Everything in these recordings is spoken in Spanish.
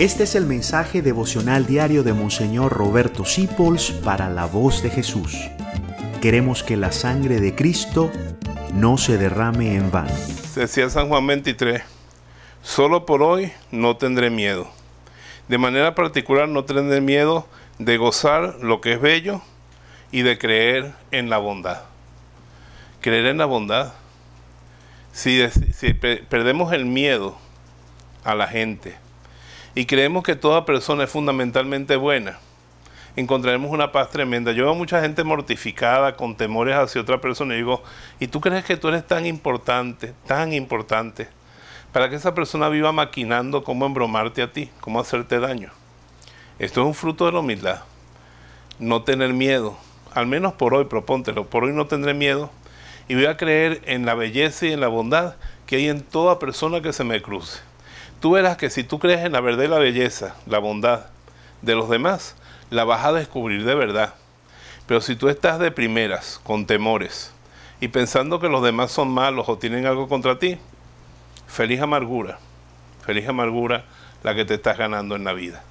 Este es el mensaje devocional diario de Monseñor Roberto Sipols para la voz de Jesús. Queremos que la sangre de Cristo no se derrame en vano. Decía San Juan 23, solo por hoy no tendré miedo. De manera particular no tendré miedo de gozar lo que es bello y de creer en la bondad. Creer en la bondad. Si, si perdemos el miedo a la gente, y creemos que toda persona es fundamentalmente buena, encontraremos una paz tremenda. Yo veo mucha gente mortificada, con temores hacia otra persona, y digo, ¿y tú crees que tú eres tan importante, tan importante, para que esa persona viva maquinando cómo embromarte a ti, cómo hacerte daño? Esto es un fruto de la humildad. No tener miedo, al menos por hoy, propóntelo, por hoy no tendré miedo, y voy a creer en la belleza y en la bondad que hay en toda persona que se me cruce tú verás que si tú crees en la verdad y la belleza, la bondad de los demás, la vas a descubrir de verdad. Pero si tú estás de primeras, con temores, y pensando que los demás son malos o tienen algo contra ti, feliz amargura, feliz amargura la que te estás ganando en la vida.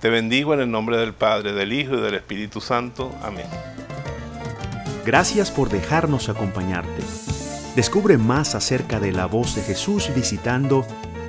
Te bendigo en el nombre del Padre, del Hijo y del Espíritu Santo. Amén. Gracias por dejarnos acompañarte. Descubre más acerca de la voz de Jesús visitando